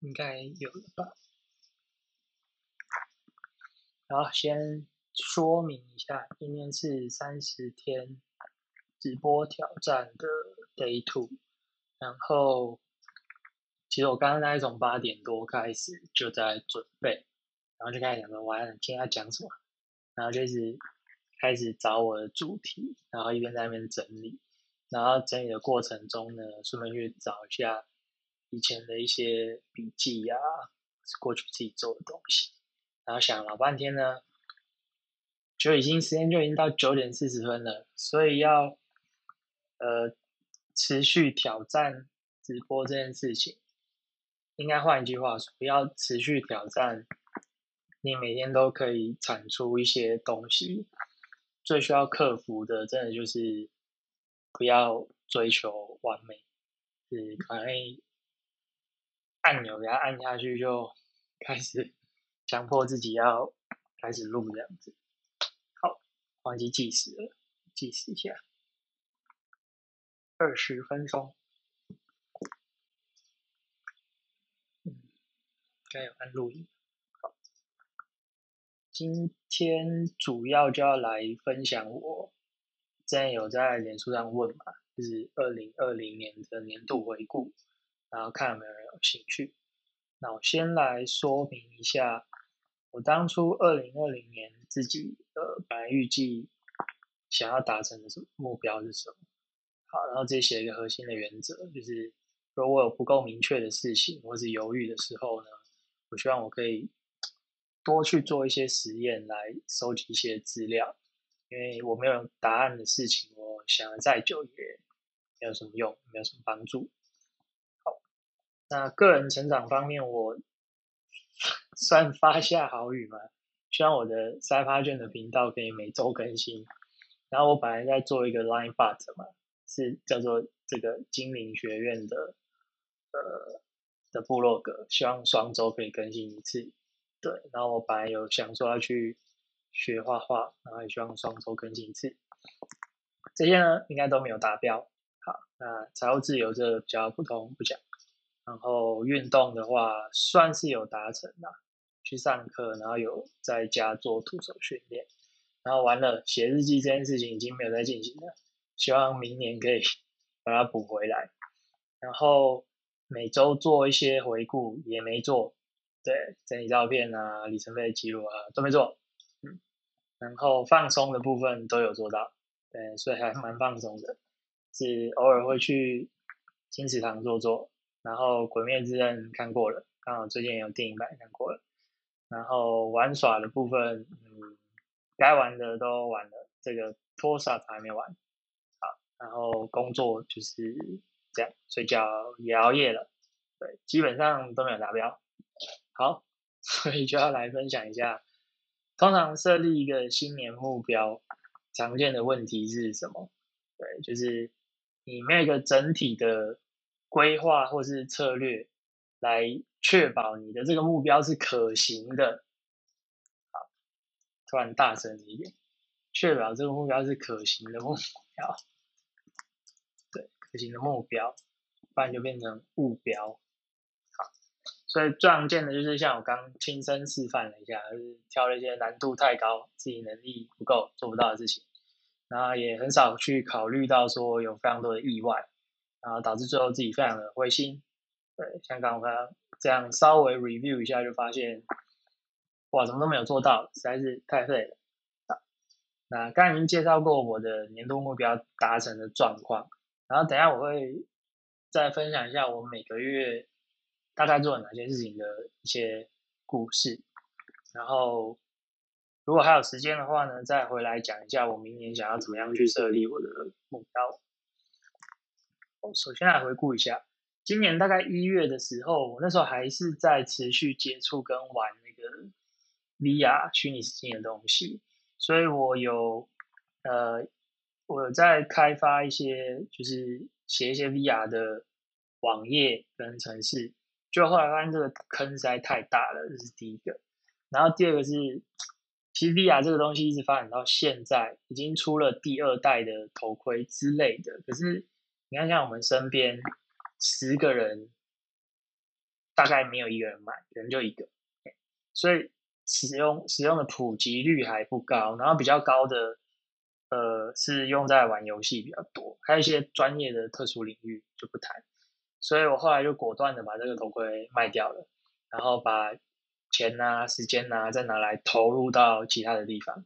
应该有了吧？然后先说明一下，今天是三十天直播挑战的 Day Two。然后，其实我刚刚大概从八点多开始就在准备，然后就开始想说，完了，今天要讲什么？然后就是开始找我的主题，然后一边在那边整理。然后整理的过程中呢，顺便去找一下以前的一些笔记呀，过去自己做的东西。然后想老半天呢，就已经时间就已经到九点四十分了，所以要呃持续挑战直播这件事情，应该换一句话说，不要持续挑战，你每天都可以产出一些东西。最需要克服的，真的就是。不要追求完美，是可能按钮给它按下去就 开始强迫自己要开始录这样子。好，忘记计时了，计时一下，二十分钟。嗯，该有按录音。好，今天主要就要来分享我。之前有在脸书上问嘛，就是二零二零年的年度回顾，然后看有没有人有兴趣。那我先来说明一下，我当初二零二零年自己呃本来预计想要达成的什么目标是什么。好，然后这写一个核心的原则，就是如果我有不够明确的事情或是犹豫的时候呢，我希望我可以多去做一些实验来收集一些资料。因为我没有答案的事情，我想了再久也没有什么用，没有什么帮助。那个人成长方面，我算发下好语嘛？希望我的三发卷的频道可以每周更新。然后我本来在做一个 Line But 嘛，是叫做这个精灵学院的呃的部落格，希望双周可以更新一次。对，然后我本来有想说要去。学画画，然后也希望双周更新一次。这些呢，应该都没有达标。好，那财务自由这比较普通，不讲。然后运动的话，算是有达成啦，去上课，然后有在家做徒手训练。然后完了，写日记这件事情已经没有在进行了，希望明年可以 把它补回来。然后每周做一些回顾也没做，对，整理照片啊、里程碑记录啊都没做。嗯然后放松的部分都有做到，对，所以还蛮放松的。是偶尔会去金池堂坐坐，然后《鬼灭之刃》看过了，刚好最近也有电影版看过了。然后玩耍的部分，嗯，该玩的都玩了，这个托萨还没玩。好，然后工作就是这样，睡觉也熬夜了，对，基本上都没有达标。好，所以就要来分享一下。通常设立一个新年目标，常见的问题是什么？对，就是你没有一个整体的规划或是策略，来确保你的这个目标是可行的。好，突然大声一点，确保这个目标是可行的目标。对，可行的目标，不然就变成目标。好所以最常见的就是像我刚亲身示范了一下，就是挑了一些难度太高、自己能力不够做不到的事情，然后也很少去考虑到说有非常多的意外，然后导致最后自己非常的灰心。对，像刚刚这样稍微 review 一下，就发现，哇，什么都没有做到，实在是太废了。那刚才已经介绍过我的年度目标达成的状况，然后等下我会再分享一下我每个月。大概做了哪些事情的一些故事，然后如果还有时间的话呢，再回来讲一下我明年想要怎么样去设立我的目标。首先来回顾一下，今年大概一月的时候，我那时候还是在持续接触跟玩那个 VR 虚拟实境的东西，所以我有呃，我有在开发一些，就是写一些 VR 的网页跟程式。就后来发现这个坑实在太大了，这是第一个。然后第二个是，其实 VR 这个东西一直发展到现在，已经出了第二代的头盔之类的。可是你看，像我们身边十个人，大概没有一个人买，可能就一个，所以使用使用的普及率还不高，然后比较高的，呃，是用在玩游戏比较多，还有一些专业的特殊领域就不谈，所以我后来就果断的把这个头盔卖掉了，然后把钱呐、时间呐再拿来投入到其他的地方，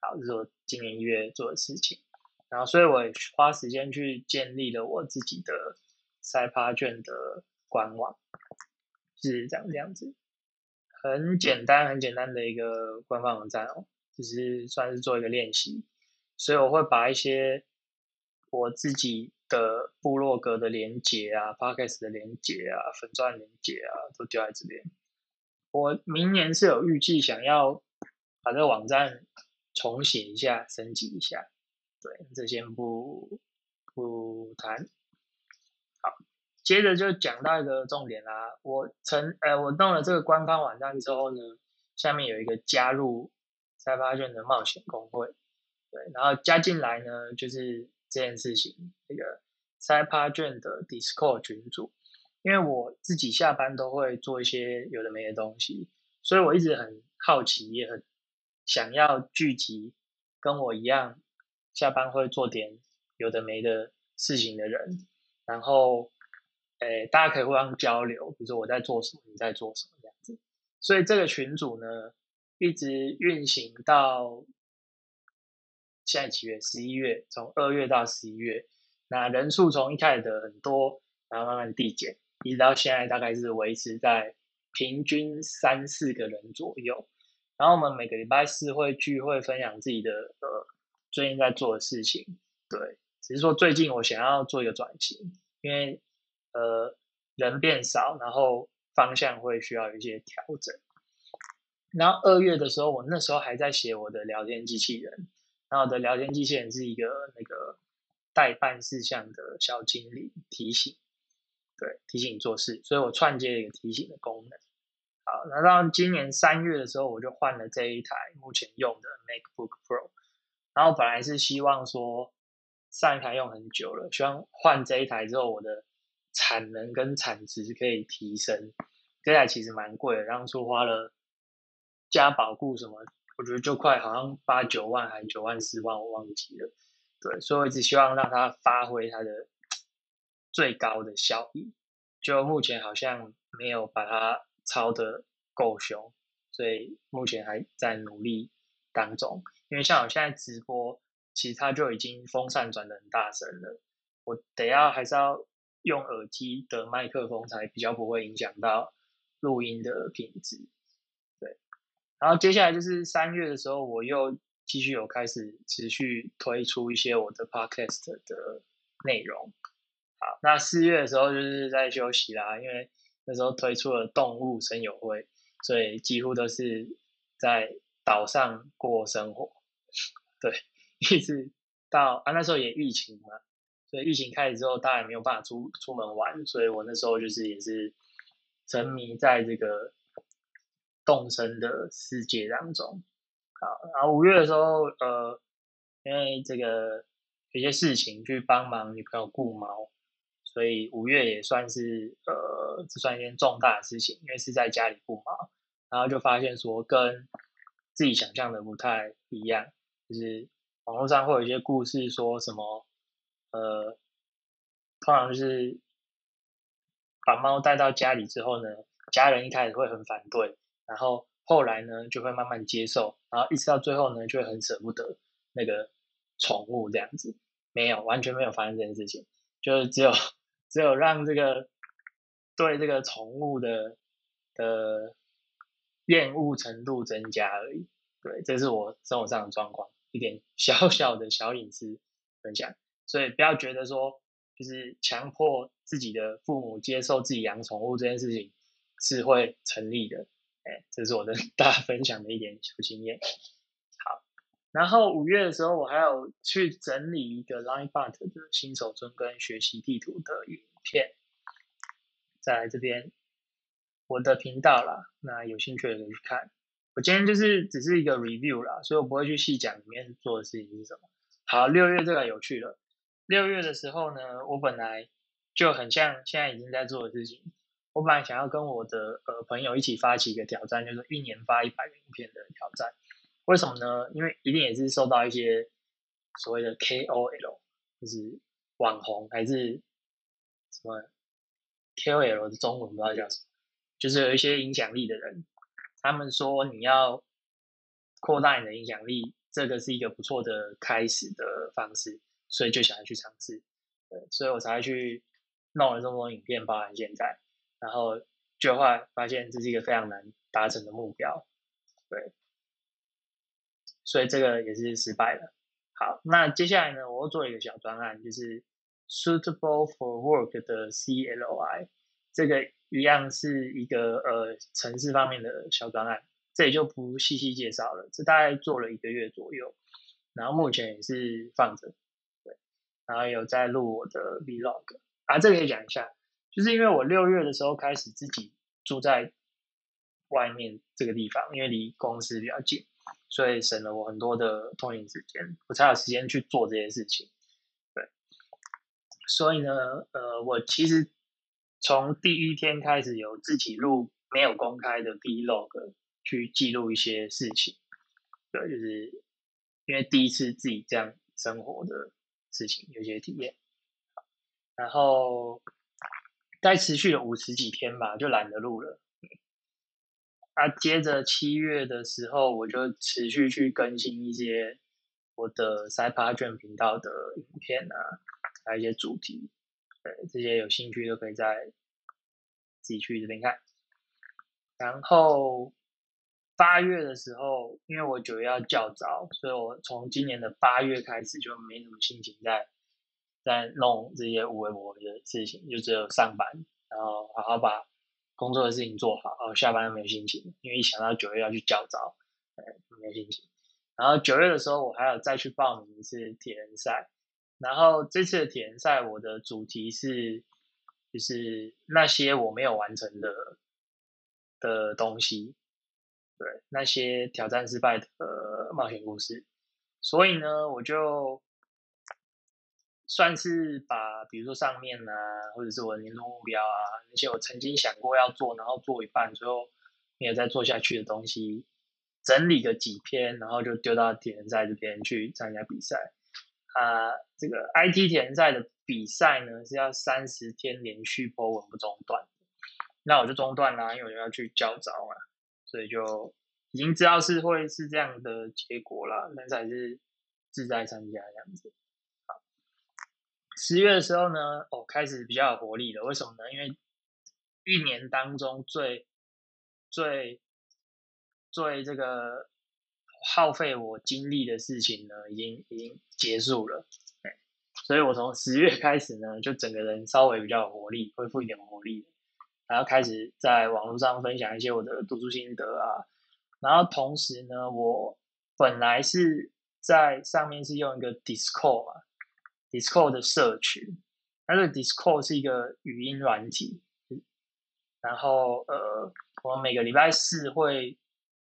好，这是我今年一月做的事情。然后，所以我也花时间去建立了我自己的赛趴卷的官网，是这样这样子，很简单很简单的一个官方网站哦，只是算是做一个练习。所以我会把一些我自己的部落格的连接啊、podcast 的连接啊、粉钻连接啊，都丢在这边。我明年是有预计想要把这个网站重写一下、升级一下。对，这先不不谈。好，接着就讲到一个重点啦。我成，呃，我弄了这个官方网站之后呢，下面有一个加入赛发卷的冒险公会。对，然后加进来呢，就是这件事情，那个赛趴卷的 Discord 群组。因为我自己下班都会做一些有的没的东西，所以我一直很好奇，也很想要聚集跟我一样。下班会做点有的没的事情的人，然后，诶，大家可以互相交流，比如说我在做什么，你在做什么这样子。所以这个群组呢，一直运行到现在几月？十一月，从二月到十一月，那人数从一开始的很多，然后慢慢递减，一直到现在大概是维持在平均三四个人左右。然后我们每个礼拜四会聚会，分享自己的呃。最近在做的事情，对，只是说最近我想要做一个转型，因为呃人变少，然后方向会需要一些调整。然后二月的时候，我那时候还在写我的聊天机器人，然后我的聊天机器人是一个那个代办事项的小精灵提醒，对，提醒做事，所以我串接了一个提醒的功能。好，那到今年三月的时候，我就换了这一台目前用的 MacBook Pro。然后本来是希望说上一台用很久了，希望换这一台之后，我的产能跟产值可以提升。这台其实蛮贵的，当初花了加保固什么，我觉得就快好像八九万还是九万四万，我忘记了。对，所以我一直希望让它发挥它的最高的效益。就目前好像没有把它操的够凶，所以目前还在努力当中。因为像我现在直播，其实它就已经风扇转的很大声了，我得要还是要用耳机的麦克风才比较不会影响到录音的品质。对，然后接下来就是三月的时候，我又继续有开始持续推出一些我的 podcast 的内容。好，那四月的时候就是在休息啦，因为那时候推出了动物声友会，所以几乎都是在岛上过生活。对，一直到啊那时候也疫情嘛，所以疫情开始之后，大家也没有办法出出门玩，所以我那时候就是也是沉迷在这个动身的世界当中。好，然后五月的时候，呃，因为这个有些事情去帮忙女朋友顾猫，所以五月也算是呃，这算一件重大的事情，因为是在家里顾猫，然后就发现说跟自己想象的不太一样。就是网络上会有一些故事，说什么，呃，通常就是把猫带到家里之后呢，家人一开始会很反对，然后后来呢就会慢慢接受，然后一直到最后呢就会很舍不得那个宠物这样子，没有完全没有发生这件事情，就是只有只有让这个对这个宠物的的厌恶程度增加而已，对，这是我生活上的状况。一点 小小的小隐私分享，所以不要觉得说就是强迫自己的父母接受自己养宠物这件事情是会成立的。哎，这是我的 大家分享的一点小经验。好，然后五月的时候，我还有去整理一个 Linebot 的新手村跟学习地图的影片，在这边我的频道啦，那有兴趣的可以去看。我今天就是只是一个 review 啦，所以我不会去细讲里面做的事情是什么。好，六月这个有趣了。六月的时候呢，我本来就很像现在已经在做的事情，我本来想要跟我的呃朋友一起发起一个挑战，就是一年发一百个影片的挑战。为什么呢？因为一定也是受到一些所谓的 KOL，就是网红还是什么 KOL 的中文不知道叫什么，就是有一些影响力的人，他们说你要扩大你的影响力，这个是一个不错的开始的方式，所以就想要去尝试。对，所以我才去弄了这么多影片，包含现在，然后就会发现这是一个非常难达成的目标。对，所以这个也是失败了。好，那接下来呢，我又做一个小专案，就是 suitable for work 的 C L O I 这个一样是一个呃城市方面的小专案，这也就不细细介绍了。这大概做了一个月左右，然后目前也是放着。然后有在录我的 vlog 啊，这个可以讲一下，就是因为我六月的时候开始自己住在外面这个地方，因为离公司比较近，所以省了我很多的通勤时间，我才有时间去做这些事情。对，所以呢，呃，我其实从第一天开始有自己录没有公开的 vlog 去记录一些事情，对，就是因为第一次自己这样生活的。事情有些体验，然后该持续了五十几天吧，就懒得录了。啊，接着七月的时候，我就持续去更新一些我的 Side Project 频道的影片啊，还有一些主题，这些有兴趣都可以在自己去这边看。然后。八月的时候，因为我九月要教招，所以我从今年的八月开始就没什么心情在在弄这些无为我的事情，就只有上班，然后好好把工作的事情做好，然后下班又没有心情，因为一想到九月要去教招，哎，没心情。然后九月的时候，我还要再去报名一次铁人赛，然后这次的体验赛，我的主题是就是那些我没有完成的的东西。对那些挑战失败的冒险故事，所以呢，我就算是把比如说上面啊，或者是我的年终目标啊，那些我曾经想过要做，然后做一半最后没有再做下去的东西，整理个几篇，然后就丢到体验赛这边去参加比赛。啊，这个 IT 田赛的比赛呢是要三十天连续播文不中断，那我就中断啦，因为我要去教招嘛。所以就已经知道是会是这样的结果了，但是还是自在参加这样子。十月的时候呢，哦，开始比较有活力了。为什么呢？因为一年当中最最最这个耗费我精力的事情呢，已经已经结束了。所以我从十月开始呢，就整个人稍微比较有活力，恢复一点活力。然后开始在网络上分享一些我的读书心得啊，然后同时呢，我本来是在上面是用一个 Discord 嘛，Discord 的社群，那个 Discord 是一个语音软体，然后呃，我每个礼拜四会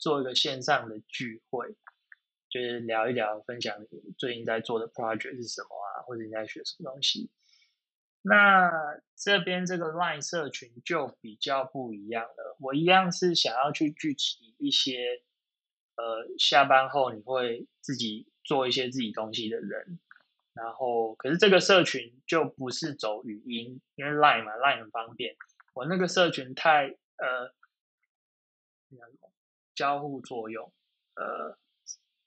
做一个线上的聚会，就是聊一聊，分享你最近在做的 project 是什么啊，或者你在学什么东西。那这边这个 Line 社群就比较不一样了。我一样是想要去聚集一些，呃，下班后你会自己做一些自己东西的人。然后，可是这个社群就不是走语音，因为 Line 嘛，Line 很方便。我那个社群太呃，交互作用，呃，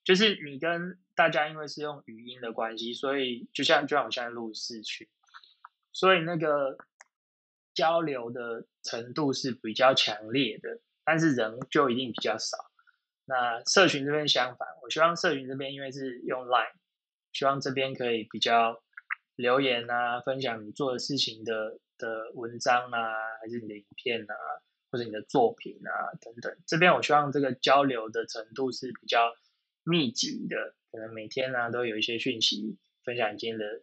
就是你跟大家因为是用语音的关系，所以就像就像我现在录视群。所以那个交流的程度是比较强烈的，但是人就一定比较少。那社群这边相反，我希望社群这边因为是用 Line，希望这边可以比较留言啊，分享你做的事情的的文章啊，还是你的影片啊，或者你的作品啊等等。这边我希望这个交流的程度是比较密集的，可能每天呢都有一些讯息分享今天的。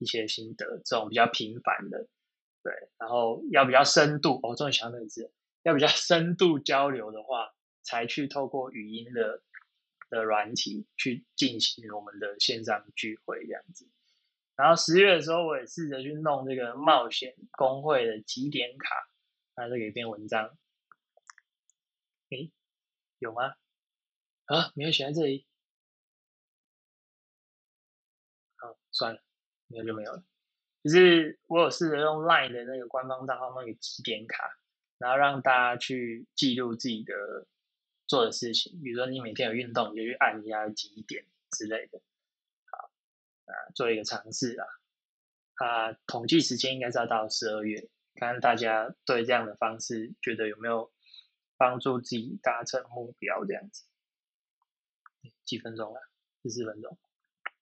一些心得，这种比较频繁的，对，然后要比较深度，我终于想到这个字，要比较深度交流的话，才去透过语音的的软体去进行我们的线上聚会这样子。然后十月的时候，我也试着去弄这个冒险工会的几点卡，那这个一篇文章，诶，有吗？啊，没有写在这里。好，算了，没有就没有了。就是我有试着用 LINE 的那个官方账号那个几点卡，然后让大家去记录自己的做的事情。比如说你每天有运动，你就去按一下几点之类的。好，啊，做一个尝试啊。啊，统计时间应该是要到十二月，看看大家对这样的方式觉得有没有帮助自己达成目标这样子。几分钟了？十四分钟。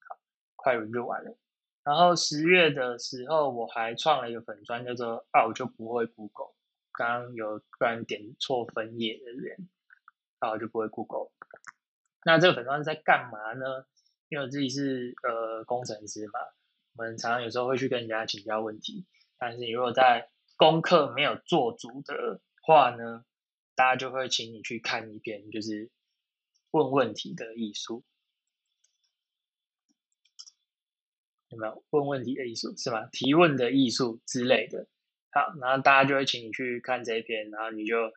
好，快录完了。然后十月的时候，我还创了一个粉砖，叫做“啊，我就不会 Google”。刚刚有不然点错分页的人，啊，我就不会 Google。那这个粉砖是在干嘛呢？因为我自己是呃工程师嘛，我们常常有时候会去跟人家请教问题。但是你如果在功课没有做足的话呢，大家就会请你去看一遍，就是问问题的艺术。有没有问问题的艺术是吗？提问的艺术之类的。好，然后大家就会请你去看这一篇，然后你就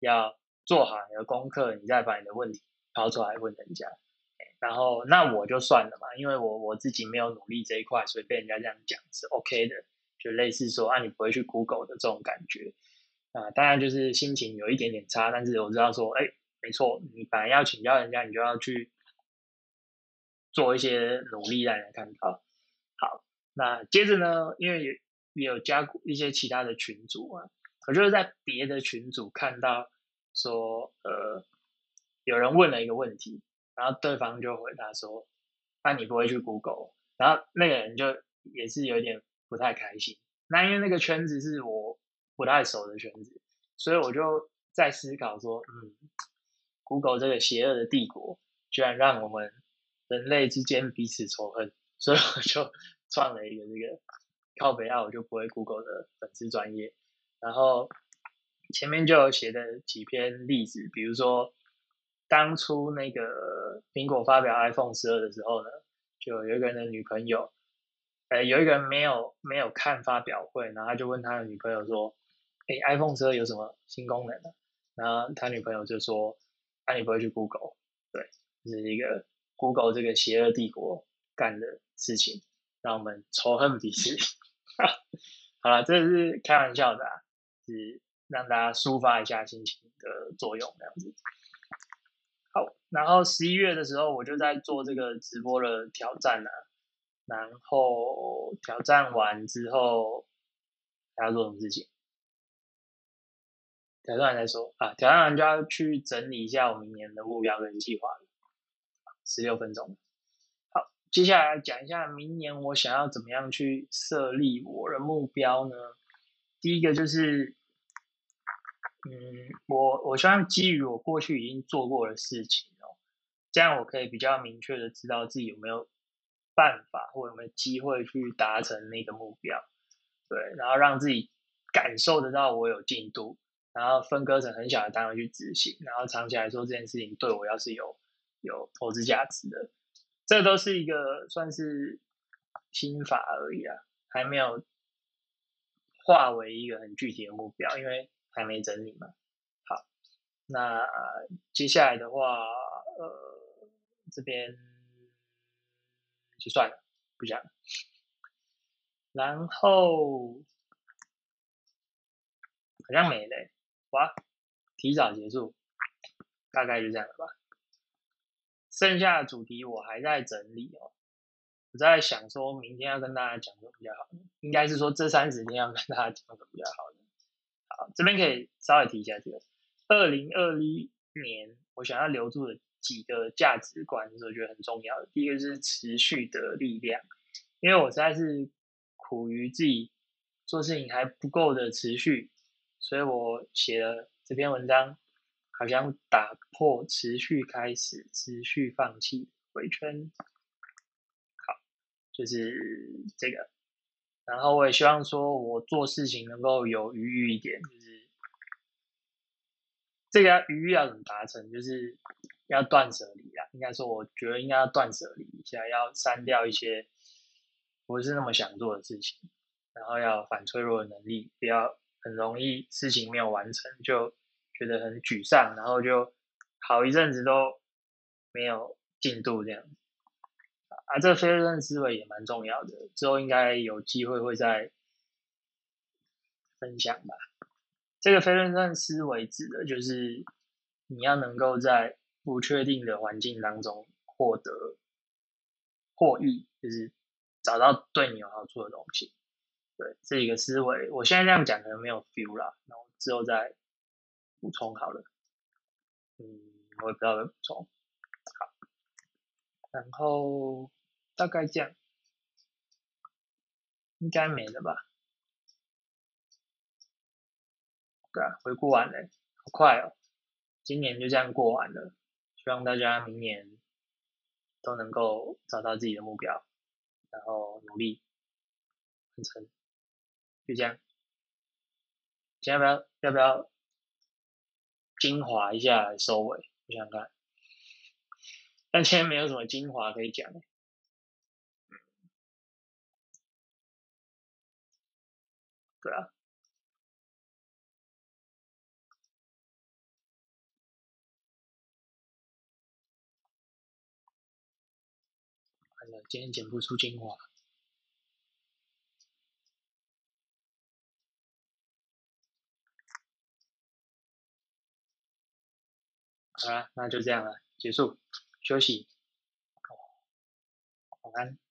要做好你的功课，你再把你的问题抛出来问人家。然后那我就算了嘛，因为我我自己没有努力这一块，所以被人家这样讲是 OK 的，就类似说啊，你不会去 Google 的这种感觉啊。当然就是心情有一点点差，但是我知道说，哎，没错，你本来要请教人家，你就要去做一些努力让人看到。好，那接着呢，因为也有加一些其他的群组啊，我就是在别的群组看到说，呃，有人问了一个问题，然后对方就回答说，那你不会去 Google，然后那个人就也是有点不太开心。那因为那个圈子是我不太熟的圈子，所以我就在思考说，嗯，Google 这个邪恶的帝国，居然让我们人类之间彼此仇恨。所以我就 创了一个这个靠北澳我就不会 Google 的粉丝专业，然后前面就有写的几篇例子，比如说当初那个苹果发表 iPhone 十二的时候呢，就有一个人的女朋友，呃，有一个人没有没有看发表会，然后他就问他的女朋友说：“哎，iPhone 车有什么新功能呢？”然后他女朋友就说：“那你不会去 Google？” 对，是一个 Google 这个邪恶帝国干的。事情让我们仇恨彼此，好了，这是开玩笑的啊，是让大家抒发一下心情的作用，这样子。好，然后十一月的时候，我就在做这个直播的挑战啊，然后挑战完之后还要做什么事情？挑战完再说啊，挑战完就要去整理一下我明年的目标跟计划了十六分钟。好接下来讲一下明年我想要怎么样去设立我的目标呢？第一个就是，嗯，我我希望基于我过去已经做过的事情哦，这样我可以比较明确的知道自己有没有办法或有没有机会去达成那个目标，对，然后让自己感受得到我有进度，然后分割成很小的单位去执行，然后长期来说这件事情对我要是有有投资价值的。这都是一个算是心法而已啊，还没有化为一个很具体的目标，因为还没整理嘛。好，那接下来的话，呃，这边就算了，不讲。然后好像没了，哇，提早结束，大概就这样了吧。剩下的主题我还在整理哦，我在想说明天要跟大家讲什么比较好，应该是说这三十天要跟大家讲什么比较好。好，这边可以稍微提一下这个，二零二一年我想要留住的几个价值观，是我觉得很重要的。第一个是持续的力量，因为我实在是苦于自己做事情还不够的持续，所以我写了这篇文章。好像打破持续开始、持续放弃回圈，好，就是这个。然后我也希望说，我做事情能够有余裕一点，就是这个余裕要怎么达成？就是要断舍离啊。应该说，我觉得应该要断舍离一下，要删掉一些不是那么想做的事情，然后要反脆弱的能力，不要很容易事情没有完成，就觉得很沮丧，然后就好一阵子都没有进度这样。啊，这个非论思维也蛮重要的，之后应该有机会会再分享吧。这个非论思维指的就是你要能够在不确定的环境当中获得获益，就是找到对你有好处的东西。对，这一个思维，我现在这样讲可能没有 feel 啦，然后之后再补充好了。嗯，我也不知道怎么补充。好，然后大概这样，应该没了吧？对啊，回顾完了，好快哦，今年就这样过完了。希望大家明年都能够找到自己的目标，然后努力完成。就这样，今天要不要要不要精华一下收尾？我想看，但今天没有什么精华可以讲。对啊，今天剪不出精华。好了，那就这样了，结束，休息，晚安。